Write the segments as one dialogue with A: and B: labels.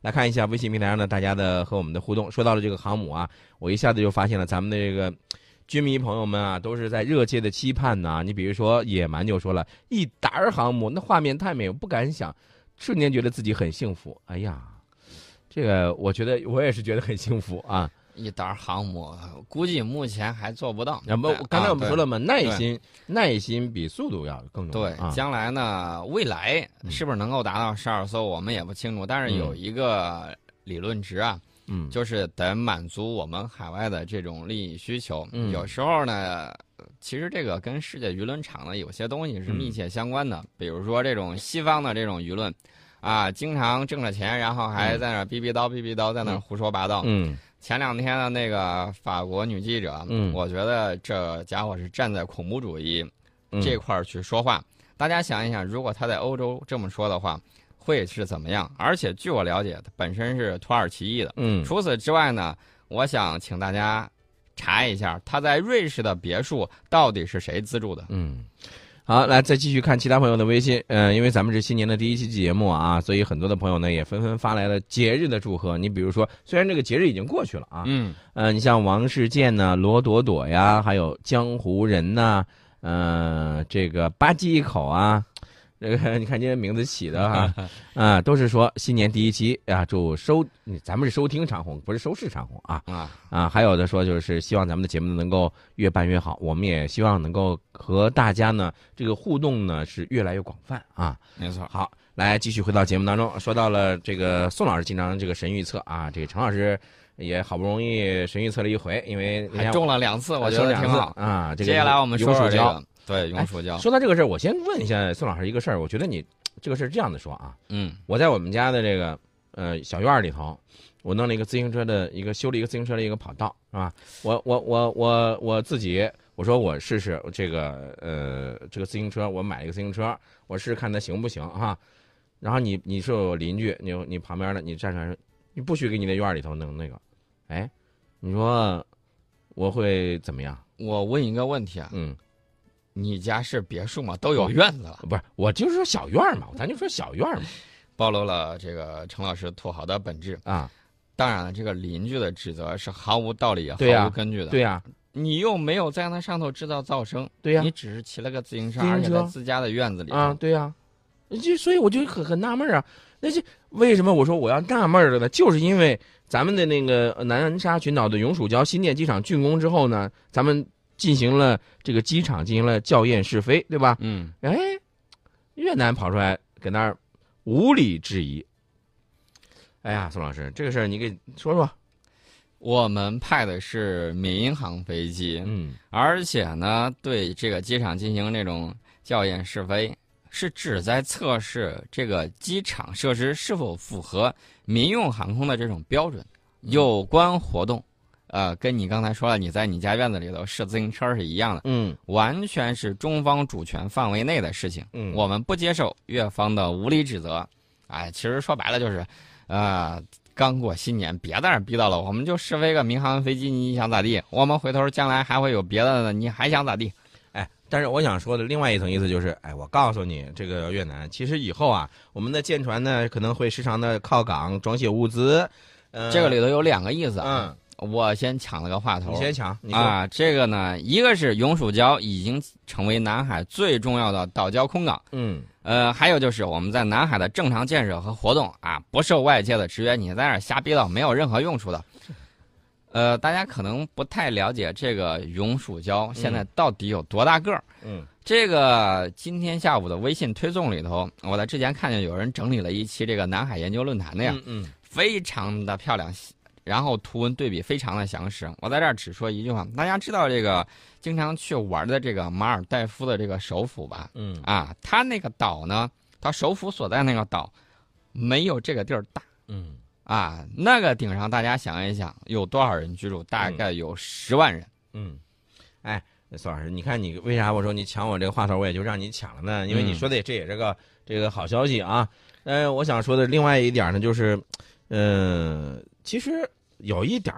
A: 来看一下微信平台上的大家的和我们的互动。说到了这个航母啊，我一下子就发现了咱们的这个军迷朋友们啊，都是在热切的期盼呢。你比如说野蛮就说了一打儿航母，那画面太美，我不敢想，瞬间觉得自己很幸福。哎呀，这个我觉得我也是觉得很幸福啊。
B: 一打航母，估计目前还做不到。
A: 那不，刚才我们说了嘛，耐心，耐心比速度要更
B: 重要。对，将来呢，未来是不是能够达到十二艘，我们也不清楚。但是有一个理论值啊，
A: 嗯，
B: 就是得满足我们海外的这种利益需求。有时候呢，其实这个跟世界舆论场呢有些东西是密切相关的。比如说这种西方的这种舆论，啊，经常挣着钱，然后还在那逼逼叨逼逼叨，在那胡说八道。
A: 嗯。
B: 前两天的那个法国女记者，
A: 嗯，
B: 我觉得这家伙是站在恐怖主义这块儿去说话。大家想一想，如果他在欧洲这么说的话，会是怎么样？而且据我了解，他本身是土耳其裔的。
A: 嗯，
B: 除此之外呢，我想请大家查一下他在瑞士的别墅到底是谁资助的。
A: 嗯。好，来再继续看其他朋友的微信。嗯，因为咱们是新年的第一期节目啊，所以很多的朋友呢也纷纷发来了节日的祝贺。你比如说，虽然这个节日已经过去了啊，
B: 嗯，
A: 呃，你像王世健呢、罗朵朵呀，还有江湖人呐，嗯，这个吧唧一口啊。这个 你看今天名字起的哈，啊，都是说新年第一期啊，祝收，咱们是收听长虹，不是收视长虹啊
B: 啊
A: 啊，还有的说就是希望咱们的节目能够越办越好，我们也希望能够和大家呢这个互动呢是越来越广泛啊，
B: 没错。
A: 好，来继续回到节目当中，说到了这个宋老师经常这个神预测啊，这个陈老师也好不容易神预测了一回，因为
B: 还中了两次，我觉得挺好
A: 啊。
B: 接下来我们说说这个。对，永暑胶。
A: 说到这个事儿，我先问一下宋老师一个事儿。我觉得你这个事儿这样子说啊，
B: 嗯，
A: 我在我们家的这个呃小院里头，我弄了一个自行车的一个修了一个自行车的一个跑道，是吧？我我我我我自己我说我试试这个呃这个自行车，我买了一个自行车，我试试看它行不行哈。然后你你是我邻居，你你旁边的你站出来说，你不许给你那院里头弄那个，哎，你说我会怎么样？
B: 我问一个问题啊，
A: 嗯。
B: 你家是别墅吗？都有院子了？
A: 不是，我就是说小院嘛，咱就说小院嘛，
B: 暴露了这个陈老师土豪的本质
A: 啊！
B: 当然了，这个邻居的指责是毫无道理也毫无根据的。
A: 对呀，
B: 你又没有在那上头制造噪声。
A: 对呀，
B: 你只是骑了个自行车，而且在自家的院子里
A: 啊。对呀，就所以我就很很纳闷啊，那这为什么我说我要纳闷了呢？就是因为咱们的那个南沙群岛的永暑礁新建机场竣工之后呢，咱们。进行了这个机场进行了校验试飞，对吧？
B: 嗯，
A: 哎，越南跑出来搁那儿无理质疑。哎呀，宋老师，这个事儿你给说说。
B: 我们派的是民航飞机，
A: 嗯，
B: 而且呢，对这个机场进行这种校验试飞，是旨在测试这个机场设施是否符合民用航空的这种标准。有关活动。呃，跟你刚才说了，你在你家院子里头试自行车是一样的，
A: 嗯，
B: 完全是中方主权范围内的事情，
A: 嗯，
B: 我们不接受越方的无理指责，哎，其实说白了就是，呃，刚过新年，别在那逼到了，我们就试飞个民航飞机，你想咋地？我们回头将来还会有别的呢，你还想咋地？
A: 哎，但是我想说的另外一层意思就是，哎，我告诉你，这个越南其实以后啊，我们的舰船呢可能会时常的靠港装卸物资，呃，
B: 这个里头有两个意思，
A: 嗯。
B: 我先抢了个话头，
A: 你先抢
B: 啊！这个呢，一个是永暑礁已经成为南海最重要的岛礁空港，
A: 嗯，
B: 呃，还有就是我们在南海的正常建设和活动啊，不受外界的制约，你在那儿瞎逼叨没有任何用处的。呃，大家可能不太了解这个永暑礁现在到底有多大个儿，
A: 嗯，
B: 这个今天下午的微信推送里头，我在之前看见有人整理了一期这个南海研究论坛的呀，
A: 嗯，
B: 非常的漂亮。然后图文对比非常的详实，我在这儿只说一句话，大家知道这个经常去玩的这个马尔代夫的这个首府吧？
A: 嗯
B: 啊，它那个岛呢，它首府所在那个岛，没有这个地儿大。
A: 嗯
B: 啊，那个顶上大家想一想，有多少人居住？大概有十万人。
A: 嗯，哎，宋老师，你看你为啥我说你抢我这个话头，我也就让你抢了呢？因为你说的也这也是个这个好消息啊。呃，我想说的另外一点呢，就是，呃，其实。有一点，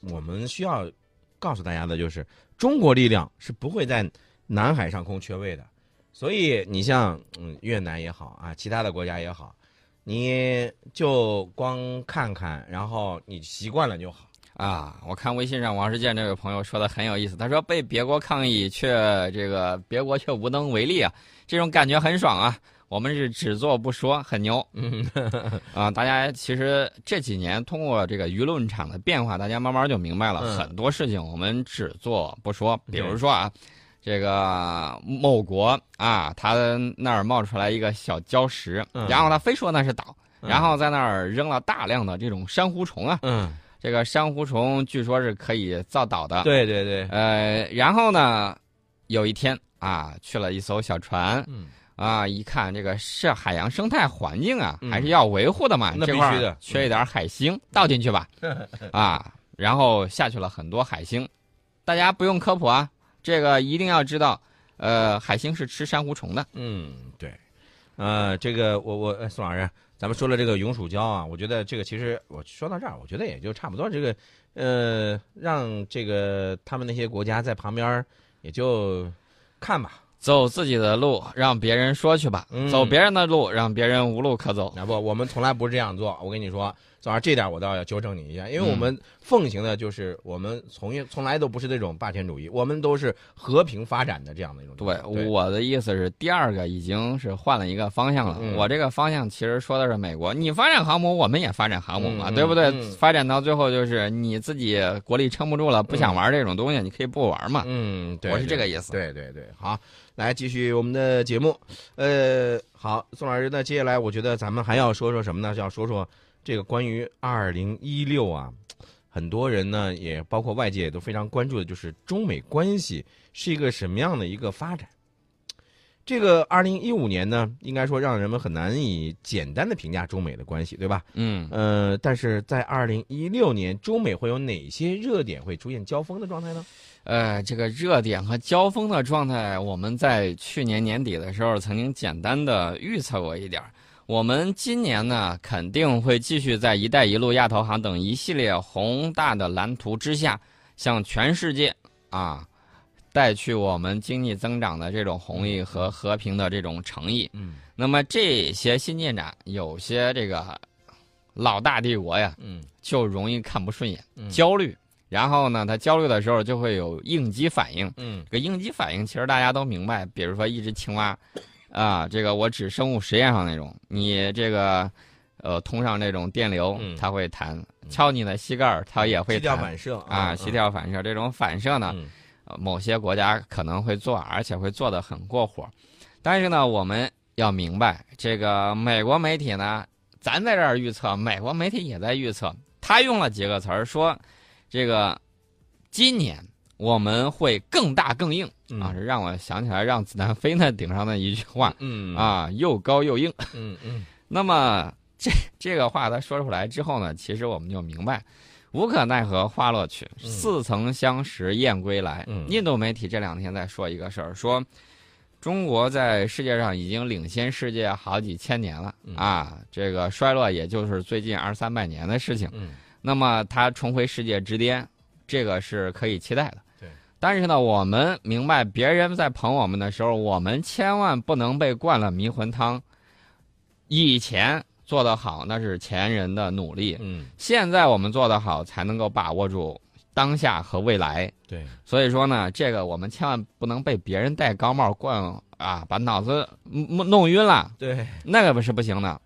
A: 我们需要告诉大家的就是，中国力量是不会在南海上空缺位的。所以，你像嗯越南也好啊，其他的国家也好，你就光看看，然后你习惯了就好。
B: 啊，我看微信上王世建这位朋友说的很有意思，他说被别国抗议却这个别国却无能为力啊，这种感觉很爽啊。我们是只做不说，很牛。
A: 嗯，
B: 啊，大家其实这几年通过这个舆论场的变化，大家慢慢就明白了、
A: 嗯
B: 很多事情，我们只做不说。比如说啊，这个某国啊，他那儿冒出来一个小礁石，
A: 嗯
B: 然后他非说那是岛，
A: 嗯
B: 然后在那儿扔了大量的这种珊瑚虫啊，
A: 嗯，
B: 这个珊瑚虫据说是可以造岛的。
A: 对对对，
B: 呃，然后呢，有一天啊，去了一艘小船
A: 嗯，
B: 啊，一看这个是海洋生态环境啊，
A: 嗯
B: 还是要维护的嘛。
A: 那
B: 这块儿
A: 必须的
B: 缺一点海星，倒进去吧。啊，然后下去了很多海星，大家不用科普啊，这个一定要知道，呃，海星是吃珊瑚虫的。
A: 嗯，对，呃，这个我我呃宋老师，咱们说了这个永暑礁啊，我觉得这个其实我说到这儿，我觉得也就差不多。这个呃，让这个他们那些国家在旁边儿也就看吧。
B: 走自己的路，让别人说去吧；
A: 嗯
B: 走别人的路，让别人无路可走。
A: 啊不，我们从来不是这样做。我跟你说，宋老师，这点我倒要纠正你一下，因为我
B: 嗯
A: 们奉行的就是我们从从来都不是这种霸权主义，我们都是和平发展的这样的一种
B: 对。我的意思是，第二个已经是换了一个方向了。
A: 嗯
B: 我这个方向其实说的是美国，你发展航母，我们也发展航母嘛，
A: 嗯
B: 对不对？
A: 嗯
B: 发展到最后就是你自己国力撑不住了，不想玩这种东西，你可以不玩嘛。
A: 嗯，对，
B: 我是这个意思。
A: 对对对，好，来继续我们的节目。呃，好，宋老师，那接下来我觉得咱们还要说说什么呢？要说说这个关于二零一六啊，很多人呢，也包括外界也都非常关注的，就是中美关系是一个什么样的一个发展。这个二零一五年呢，应该说让人们很难以简单的评价中美的关系，对吧？
B: 嗯，
A: 呃，但是在二零一六年，中美会有哪些热点会出现交锋的状态呢？
B: 呃，这个热点和交锋的状态，我们在去年年底的时候曾经简单的预测过一点儿。我们今年呢，肯定会继续在“一带一路”、亚投行等一系列宏大的蓝图之下，向全世界啊带去我们经济增长的这种红利和和平的这种诚意。
A: 嗯
B: 那么这些新进展，有些这个老大帝国呀，
A: 嗯
B: 就容易看不顺眼，
A: 嗯
B: 焦虑。然后呢，他焦虑的时候就会有应激反应。
A: 嗯
B: 这个应激反应其实大家都明白，比如说一只青蛙，啊，这个我指生物实验上那种，你这个呃通上这种电流
A: 嗯，
B: 它会弹；敲你的膝盖儿，它也会
A: 膝调
B: 弹。
A: 反射
B: 啊，膝跳反射这种反射呢，
A: 嗯
B: 呃某些国家可能会做，而且会做的很过火。但是呢，我们要明白，这个美国媒体呢，咱在这儿预测，美国媒体也在预测。他用了几个词儿说，这个今年我们会更大更硬、
A: 嗯。
B: 啊，这让我想起来让子弹飞那顶上的一句话。
A: 嗯。
B: 啊，又高又硬。
A: 嗯嗯。
B: 那么这这个话他说出来之后呢，其实我们就明白，无可奈何花落去，
A: 嗯。
B: 似曾相识燕归来。
A: 嗯。
B: 印度媒体这两天在说一个事儿，说中国在世界上已经领先世界好几千年了、
A: 嗯。
B: 啊，这个衰落也就是最近二三百年的事情。
A: 嗯。
B: 那么它重回世界之巅，这个是可以期待的。
A: 对。
B: 但是呢，我们明白，别人在捧我们的时候，我们千万不能被灌了迷魂汤。以前做得好，那是前人的努力；
A: 嗯
B: 现在我们做得好，才能够把握住当下和未来。
A: 对
B: 所以说呢，这个我们千万不能被别人戴高帽灌啊，把脑子弄弄晕了，
A: 对，
B: 那个不是不行的。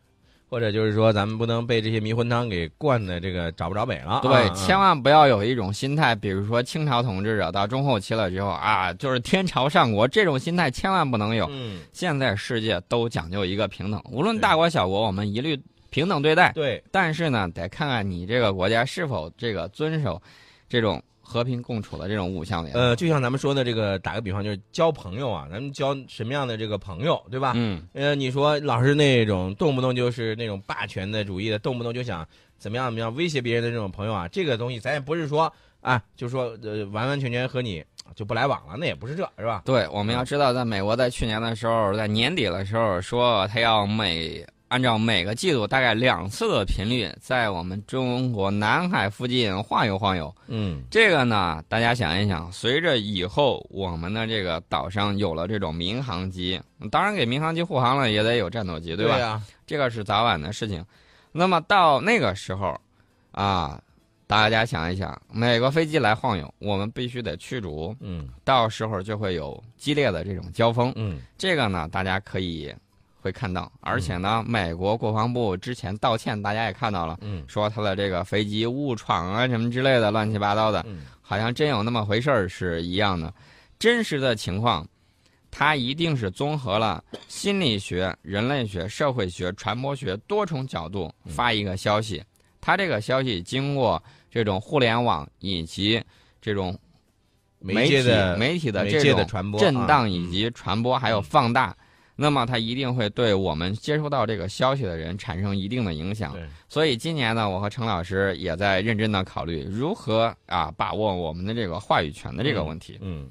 A: 或者就是说咱们不能被这些迷魂汤给灌的这个找不着北了。
B: 对，
A: 啊
B: 千万不要有一种心态，比如说清朝统治者到中后期了之后啊，就是天朝上国这种心态千万不能有。
A: 嗯
B: 现在世界都讲究一个平等，无论大国小国，我们一律平等对待。
A: 对
B: 但是呢，得看看你这个国家是否这个遵守这种和平共处的这种五项原则。
A: 呃，就像咱们说的这个，打个比方，就是交朋友啊，咱们交什么样的这个朋友，对吧？
B: 嗯，
A: 呃，你说老是那种动不动就是那种霸权的主义的，动不动就想怎么样怎么样威胁别人的这种朋友啊，这个东西咱也不是说啊，就说呃完完全全和你就不来往了，那也不是这是吧？
B: 对，我们要知道，在美国在去年的时候，在年底的时候说他要每按照每个季度大概两次的频率，在我们中国南海附近晃悠晃悠。
A: 嗯
B: 这个呢，大家想一想，随着以后我们的这个岛上有了这种民航机，当然给民航机护航了，也得有战斗机，对吧？
A: 呀，
B: 这个是早晚的事情。那么到那个时候，啊，大家想一想，每个飞机来晃悠，我们必须得驱逐，
A: 嗯
B: 到时候就会有激烈的这种交锋。
A: 嗯
B: 这个呢，大家可以会看到，而且呢，美国国防部之前道歉，大家也看到了，
A: 嗯。
B: 说他的这个飞机误闯啊什么之类的乱七八糟的，
A: 嗯。
B: 好像真有那么回事儿是一样的。真实的情况，它一定是综合了心理学、人类学、社会学、传播学多重角度发一个消息。它这个消息经过这种互联网以及这种媒体
A: 媒
B: 体的这种震荡
A: 啊
B: 以及传播还有放大，那么它一定会对我们接收到这个消息的人产生一定的影响。
A: 对
B: 所以今年呢，我和程老师也在认真的考虑如何啊把握我们的这个话语权的这个问题。
A: 嗯。